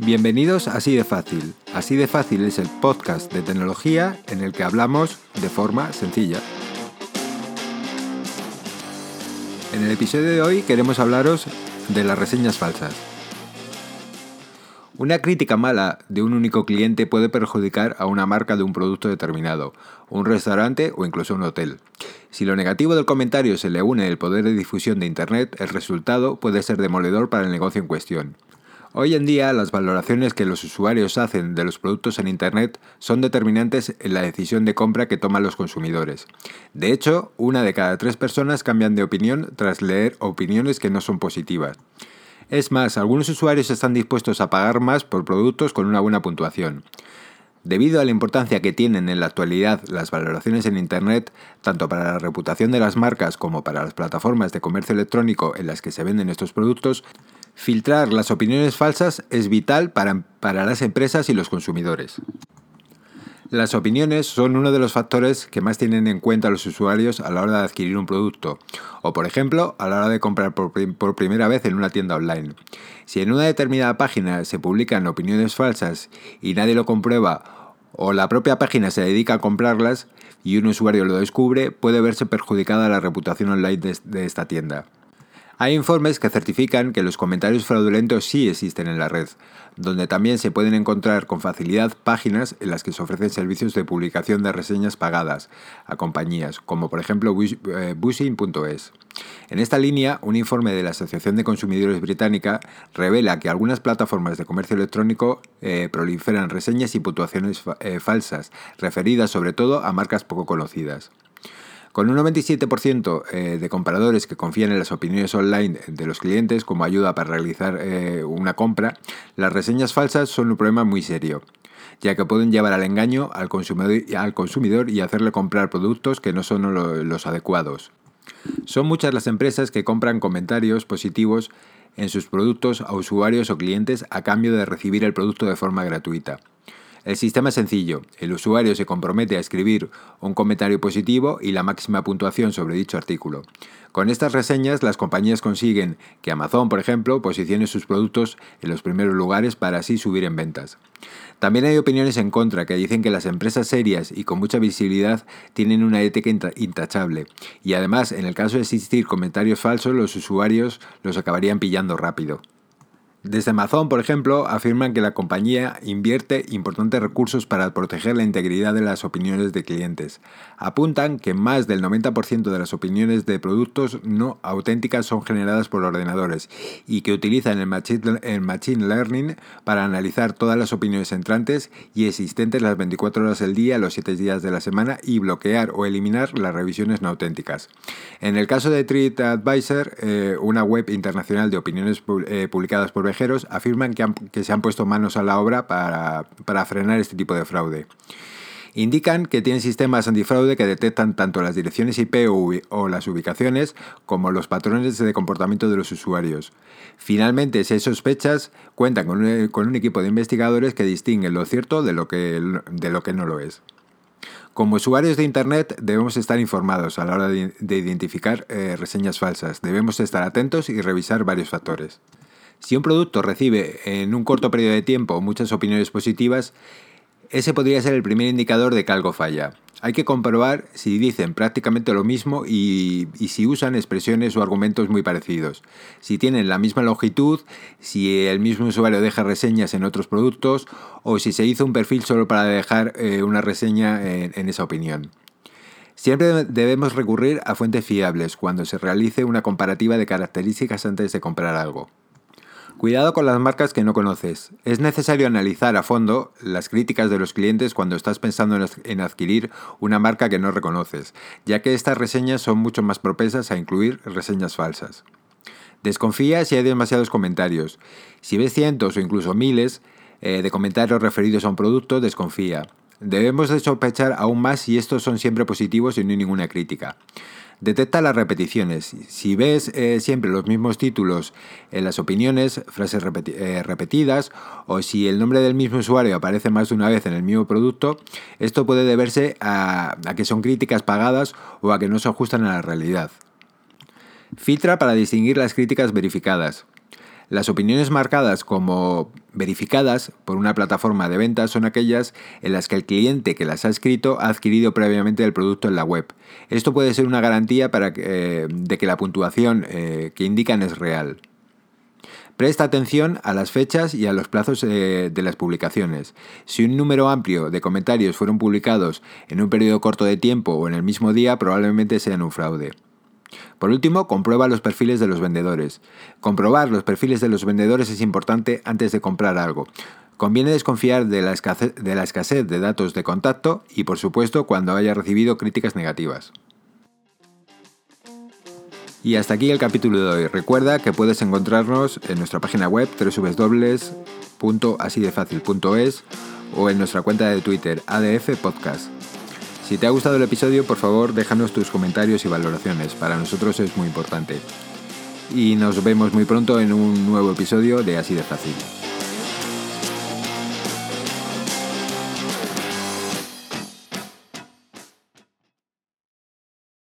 Bienvenidos a Así de Fácil. Así de Fácil es el podcast de tecnología en el que hablamos de forma sencilla. En el episodio de hoy queremos hablaros de las reseñas falsas. Una crítica mala de un único cliente puede perjudicar a una marca de un producto determinado, un restaurante o incluso un hotel. Si lo negativo del comentario se le une el poder de difusión de Internet, el resultado puede ser demoledor para el negocio en cuestión. Hoy en día las valoraciones que los usuarios hacen de los productos en Internet son determinantes en la decisión de compra que toman los consumidores. De hecho, una de cada tres personas cambian de opinión tras leer opiniones que no son positivas. Es más, algunos usuarios están dispuestos a pagar más por productos con una buena puntuación. Debido a la importancia que tienen en la actualidad las valoraciones en Internet, tanto para la reputación de las marcas como para las plataformas de comercio electrónico en las que se venden estos productos, filtrar las opiniones falsas es vital para, para las empresas y los consumidores. Las opiniones son uno de los factores que más tienen en cuenta los usuarios a la hora de adquirir un producto, o por ejemplo a la hora de comprar por, primera vez en una tienda online. Si en una determinada página se publican opiniones falsas y nadie lo comprueba, o la propia página se dedica a comprarlas y un usuario lo descubre, puede verse perjudicada la reputación online de esta tienda. Hay informes que certifican que los comentarios fraudulentos sí existen en la red, donde también se pueden encontrar con facilidad páginas en las que se ofrecen servicios de publicación de reseñas pagadas a compañías, como por ejemplo Bushing.es. En esta línea, un informe de la Asociación de Consumidores Británica revela que algunas plataformas de comercio electrónico eh, proliferan reseñas y puntuaciones eh, falsas, referidas sobre todo a marcas poco conocidas. Con un 97% eh, de compradores que confían en las opiniones online de los clientes como ayuda para realizar eh, una compra, las reseñas falsas son un problema muy serio ya que pueden llevar al engaño al consumidor, y hacerle comprar productos que no son los adecuados. Son muchas las empresas que compran comentarios positivos en sus productos a usuarios o clientes a cambio de recibir el producto de forma gratuita. El sistema es sencillo. El usuario se compromete a escribir un comentario positivo y la máxima puntuación sobre dicho artículo. Con estas reseñas, las compañías consiguen que Amazon, por ejemplo, posicione sus productos en los primeros lugares para así subir en ventas. También hay opiniones en contra que dicen que las empresas serias y con mucha visibilidad tienen una ética intachable y además, en el caso de existir comentarios falsos, los usuarios los acabarían pillando rápido. Desde Amazon, por ejemplo, afirman que la compañía invierte importantes recursos para proteger la integridad de las opiniones de clientes. Apuntan que más del 90% de las opiniones de productos no auténticas son generadas por ordenadores y que utilizan el machine, learning para analizar todas las opiniones entrantes y existentes las 24 horas del día, los 7 días de la semana y bloquear o eliminar las revisiones no auténticas. En el caso de TreatAdvisor, eh, una web internacional de opiniones eh, publicadas por afirman que, se han puesto manos a la obra para, frenar este tipo de fraude. Indican que tienen sistemas antifraude que detectan tanto las direcciones IP o, las ubicaciones como los patrones de comportamiento de los usuarios. Finalmente, si hay sospechas, cuentan con un, equipo de investigadores que distinguen lo cierto de lo que, no lo es. Como usuarios de Internet debemos estar informados a la hora de, identificar eh, reseñas falsas. Debemos estar atentos y revisar varios factores. Si un producto recibe en un corto periodo de tiempo muchas opiniones positivas, ese podría ser el primer indicador de que algo falla. Hay que comprobar si dicen prácticamente lo mismo y, si usan expresiones o argumentos muy parecidos. Si tienen la misma longitud, si el mismo usuario deja reseñas en otros productos o si se hizo un perfil solo para dejar eh, una reseña en esa opinión. Siempre debemos recurrir a fuentes fiables cuando se realice una comparativa de características antes de comprar algo. Cuidado con las marcas que no conoces. Es necesario analizar a fondo las críticas de los clientes cuando estás pensando en adquirir una marca que no reconoces, ya que estas reseñas son mucho más propensas a incluir reseñas falsas. Desconfía si hay demasiados comentarios. Si ves cientos o incluso miles eh, de comentarios referidos a un producto, desconfía. Debemos de sospechar aún más si estos son siempre positivos y no hay ninguna crítica. Detecta las repeticiones. Si ves eh, siempre los mismos títulos en las opiniones, frases eh, repetidas, o si el nombre del mismo usuario aparece más de una vez en el mismo producto, esto puede deberse a, a que son críticas pagadas o a que no se ajustan a la realidad. Filtra para distinguir las críticas verificadas. Las opiniones marcadas como verificadas por una plataforma de ventas son aquellas en las que el cliente que las ha escrito ha adquirido previamente el producto en la web. Esto puede ser una garantía para eh, de que la puntuación eh, que indican es real. Presta atención a las fechas y a los plazos eh, de las publicaciones. Si un número amplio de comentarios fueron publicados en un periodo corto de tiempo o en el mismo día, probablemente sean un fraude. Por último, comprueba los perfiles de los vendedores. Comprobar los perfiles de los vendedores es importante antes de comprar algo. Conviene desconfiar de la, escasez, de datos de contacto y, por supuesto, cuando haya recibido críticas negativas. Y hasta aquí el capítulo de hoy. Recuerda que puedes encontrarnos en nuestra página web www.asidefacil.es o en nuestra cuenta de Twitter ADF Podcast. Si te ha gustado el episodio, por favor déjanos tus comentarios y valoraciones. Para nosotros es muy importante. Y nos vemos muy pronto en un nuevo episodio de Así de Fácil.